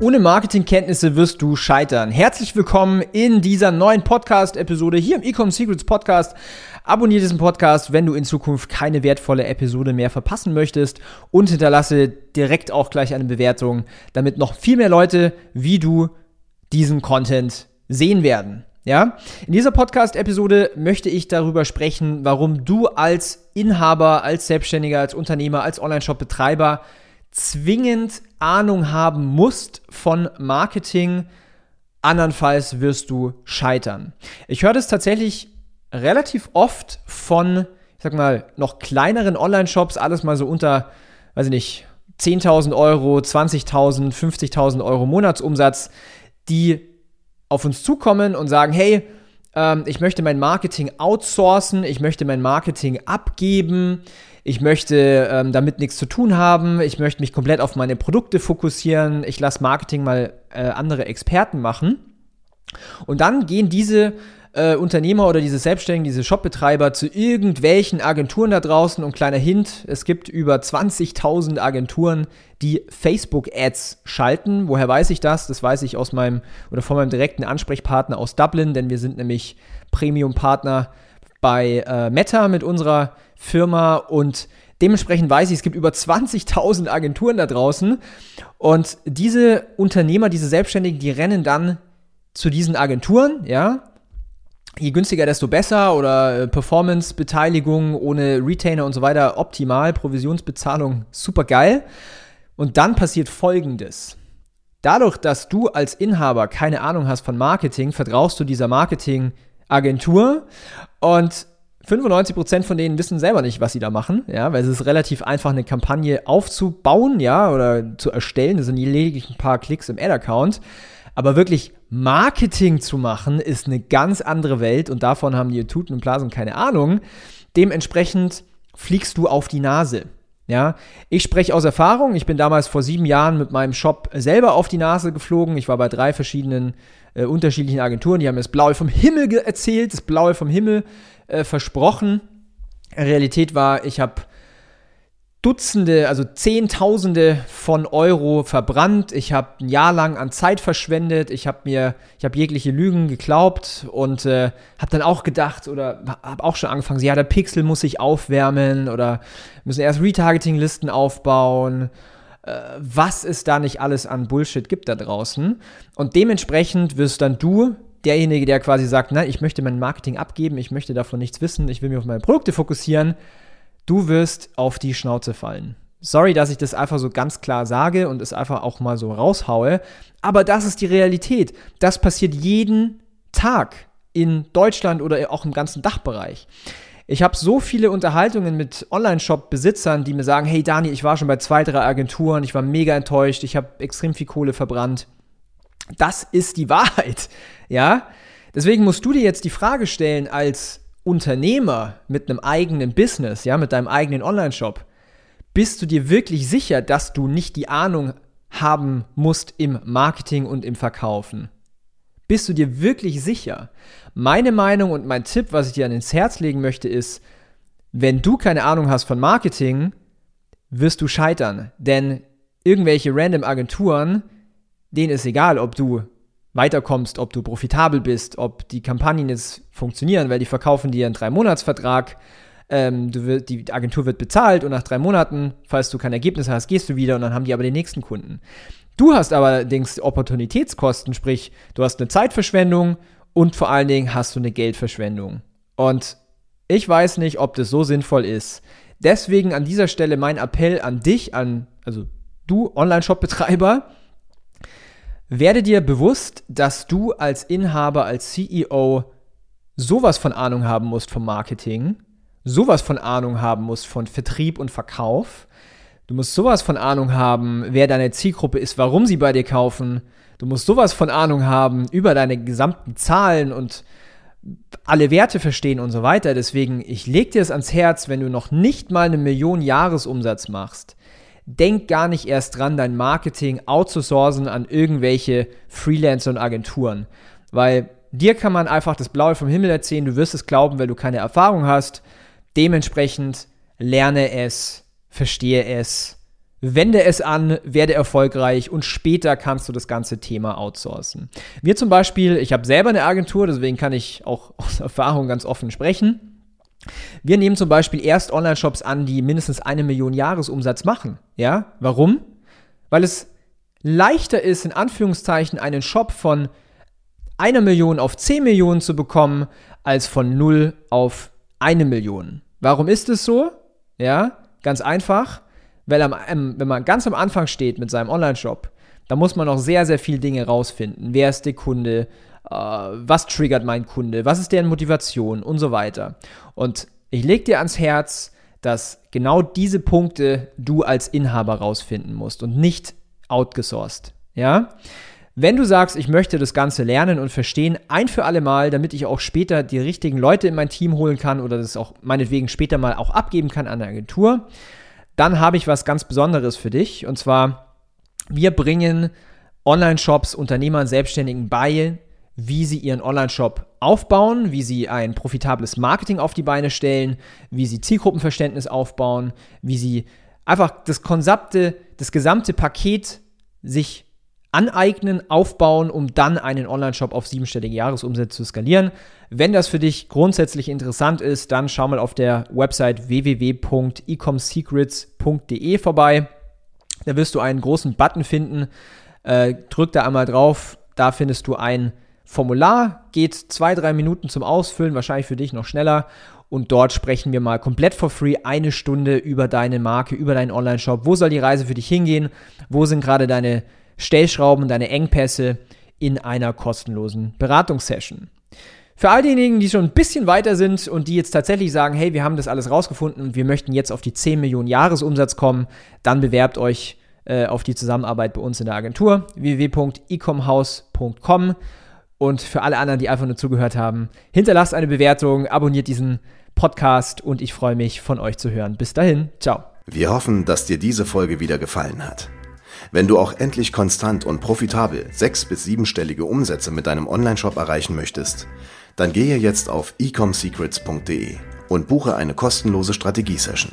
Ohne Marketingkenntnisse wirst du scheitern. Herzlich willkommen in dieser neuen Podcast-Episode hier im Ecom Secrets Podcast. Abonniere diesen Podcast, wenn du in Zukunft keine wertvolle Episode mehr verpassen möchtest und hinterlasse direkt auch gleich eine Bewertung, damit noch viel mehr Leute wie du diesen Content sehen werden. Ja? In dieser Podcast-Episode möchte ich darüber sprechen, warum du als Inhaber, als Selbstständiger, als Unternehmer, als Online-Shop-Betreiber zwingend Ahnung haben musst von Marketing, andernfalls wirst du scheitern. Ich höre das tatsächlich relativ oft von, ich sag mal, noch kleineren Online-Shops, alles mal so unter, weiß ich nicht, 10.000 Euro, 20.000, 50.000 Euro Monatsumsatz, die auf uns zukommen und sagen, hey, ähm, ich möchte mein Marketing outsourcen, ich möchte mein Marketing abgeben, ich möchte ähm, damit nichts zu tun haben, ich möchte mich komplett auf meine Produkte fokussieren, ich lasse Marketing mal äh, andere Experten machen. Und dann gehen diese äh, Unternehmer oder diese Selbstständigen, diese Shopbetreiber zu irgendwelchen Agenturen da draußen und kleiner Hint, es gibt über 20.000 Agenturen, die Facebook-Ads schalten. Woher weiß ich das? Das weiß ich aus meinem oder von meinem direkten Ansprechpartner aus Dublin, denn wir sind nämlich Premium-Partner bei äh, Meta mit unserer Firma und dementsprechend weiß ich, es gibt über 20.000 Agenturen da draußen und diese Unternehmer, diese Selbstständigen, die rennen dann zu diesen Agenturen, ja, je günstiger, desto besser oder äh, Performance-Beteiligung ohne Retainer und so weiter optimal, Provisionsbezahlung super geil. Und dann passiert Folgendes. Dadurch, dass du als Inhaber keine Ahnung hast von Marketing, vertraust du dieser Marketing-Agentur und 95% von denen wissen selber nicht, was sie da machen, ja, weil es ist relativ einfach, eine Kampagne aufzubauen, ja, oder zu erstellen. Das sind lediglich ein paar Klicks im Ad-Account. Aber wirklich Marketing zu machen, ist eine ganz andere Welt und davon haben die Tuten und Blasen keine Ahnung. Dementsprechend fliegst du auf die Nase. Ja, ich spreche aus Erfahrung. Ich bin damals vor sieben Jahren mit meinem Shop selber auf die Nase geflogen. Ich war bei drei verschiedenen äh, unterschiedlichen Agenturen. Die haben mir das Blaue vom Himmel erzählt, das Blaue vom Himmel äh, versprochen. Realität war, ich habe Dutzende, also Zehntausende von Euro verbrannt. Ich habe ein Jahr lang an Zeit verschwendet. Ich habe mir, ich habe jegliche Lügen geglaubt und äh, habe dann auch gedacht oder habe auch schon angefangen, ja, der Pixel muss sich aufwärmen oder müssen erst Retargeting-Listen aufbauen. Äh, was es da nicht alles an Bullshit gibt da draußen. Und dementsprechend wirst dann du derjenige, der quasi sagt, na, ich möchte mein Marketing abgeben, ich möchte davon nichts wissen, ich will mich auf meine Produkte fokussieren du wirst auf die Schnauze fallen. Sorry, dass ich das einfach so ganz klar sage und es einfach auch mal so raushaue, aber das ist die Realität. Das passiert jeden Tag in Deutschland oder auch im ganzen Dachbereich. Ich habe so viele Unterhaltungen mit Online-Shop-Besitzern, die mir sagen, hey Dani, ich war schon bei zwei, drei Agenturen, ich war mega enttäuscht, ich habe extrem viel Kohle verbrannt. Das ist die Wahrheit, ja? Deswegen musst du dir jetzt die Frage stellen als Unternehmer mit einem eigenen Business, ja, mit deinem eigenen Online-Shop, bist du dir wirklich sicher, dass du nicht die Ahnung haben musst im Marketing und im Verkaufen? Bist du dir wirklich sicher? Meine Meinung und mein Tipp, was ich dir an ins Herz legen möchte, ist, wenn du keine Ahnung hast von Marketing, wirst du scheitern. Denn irgendwelche random Agenturen, denen ist egal, ob du weiterkommst, ob du profitabel bist, ob die Kampagnen jetzt funktionieren, weil die verkaufen dir einen Drei-Monats-Vertrag, ähm, wird, die Agentur wird bezahlt und nach drei Monaten, falls du kein Ergebnis hast, gehst du wieder und dann haben die aber den nächsten Kunden. Du hast allerdings Opportunitätskosten, sprich, du hast eine Zeitverschwendung und vor allen Dingen hast du eine Geldverschwendung. Und ich weiß nicht, ob das so sinnvoll ist. Deswegen an dieser Stelle mein Appell an dich, an, also du Online-Shop-Betreiber, werde dir bewusst, dass du als Inhaber, als CEO sowas von Ahnung haben musst vom Marketing, sowas von Ahnung haben musst von Vertrieb und Verkauf. Du musst sowas von Ahnung haben, wer deine Zielgruppe ist, warum sie bei dir kaufen. Du musst sowas von Ahnung haben über deine gesamten Zahlen und alle Werte verstehen und so weiter. Deswegen, ich lege dir es ans Herz, wenn du noch nicht mal eine Million Jahresumsatz machst, denk gar nicht erst dran, dein Marketing outzusourcen an irgendwelche Freelancer und Agenturen. Weil dir kann man einfach das Blaue vom Himmel erzählen, du wirst es glauben, weil du keine Erfahrung hast. Dementsprechend lerne es, verstehe es, Wende es an, werde erfolgreich und später kannst du das ganze Thema outsourcen. Wir zum Beispiel, ich habe selber eine Agentur, deswegen kann ich auch aus Erfahrung ganz offen sprechen. Wir nehmen zum Beispiel erst Online-Shops an, die mindestens eine Million Jahresumsatz machen. Ja, warum? Weil es leichter ist, in Anführungszeichen, einen Shop von einer Million auf 10 Millionen zu bekommen, als von 0 auf eine Million. Warum ist es so? Ja, ganz einfach weil am, wenn man ganz am Anfang steht mit seinem Online-Shop, da muss man noch sehr, sehr viele Dinge rausfinden. Wer ist der Kunde? Äh, was triggert mein Kunde? Was ist deren Motivation? Und so weiter. Und ich lege dir ans Herz, dass genau diese Punkte du als Inhaber rausfinden musst und nicht outgesourced. Ja? Wenn du sagst, ich möchte das Ganze lernen und verstehen, ein für alle Mal, damit ich auch später die richtigen Leute in mein Team holen kann oder das auch meinetwegen später mal auch abgeben kann an eine Agentur, dann habe ich was ganz Besonderes für dich. Und zwar, wir bringen Online-Shops, Unternehmern, Selbstständigen bei, wie sie ihren Online-Shop aufbauen, wie sie ein profitables Marketing auf die Beine stellen, wie sie Zielgruppenverständnis aufbauen, wie sie einfach das gesamte, das gesamte Paket sich aneignen, aufbauen, um dann einen Online-Shop auf siebenstellige Jahresumsätze zu skalieren. Wenn das für dich grundsätzlich interessant ist, dann schau mal auf der Website www.ecomsecrets.de vorbei. Da wirst du einen großen Button finden. Äh, drück da einmal drauf. Da findest du ein Formular. Geht zwei, drei Minuten zum Ausfüllen, wahrscheinlich für dich noch schneller. Und dort sprechen wir mal komplett for free eine Stunde über deine Marke, über deinen Online-Shop. Wo soll die Reise für dich hingehen? Wo sind gerade deine Stellschrauben, deine Engpässe in einer kostenlosen Beratungssession? Für all diejenigen, die schon ein bisschen weiter sind und die jetzt tatsächlich sagen, hey, wir haben das alles rausgefunden und wir möchten jetzt auf die 10 Millionen Jahresumsatz kommen, dann bewerbt euch äh, auf die Zusammenarbeit bei uns in der Agentur www.ecomhouse.com und für alle anderen, die einfach nur zugehört haben, hinterlasst eine Bewertung, abonniert diesen Podcast und ich freue mich von euch zu hören. Bis dahin, ciao. Wir hoffen, dass dir diese Folge wieder gefallen hat. Wenn du auch endlich konstant und profitabel sechs- bis siebenstellige Umsätze mit deinem Onlineshop erreichen möchtest, dann gehe jetzt auf ecomsecrets.de und buche eine kostenlose Strategiesession.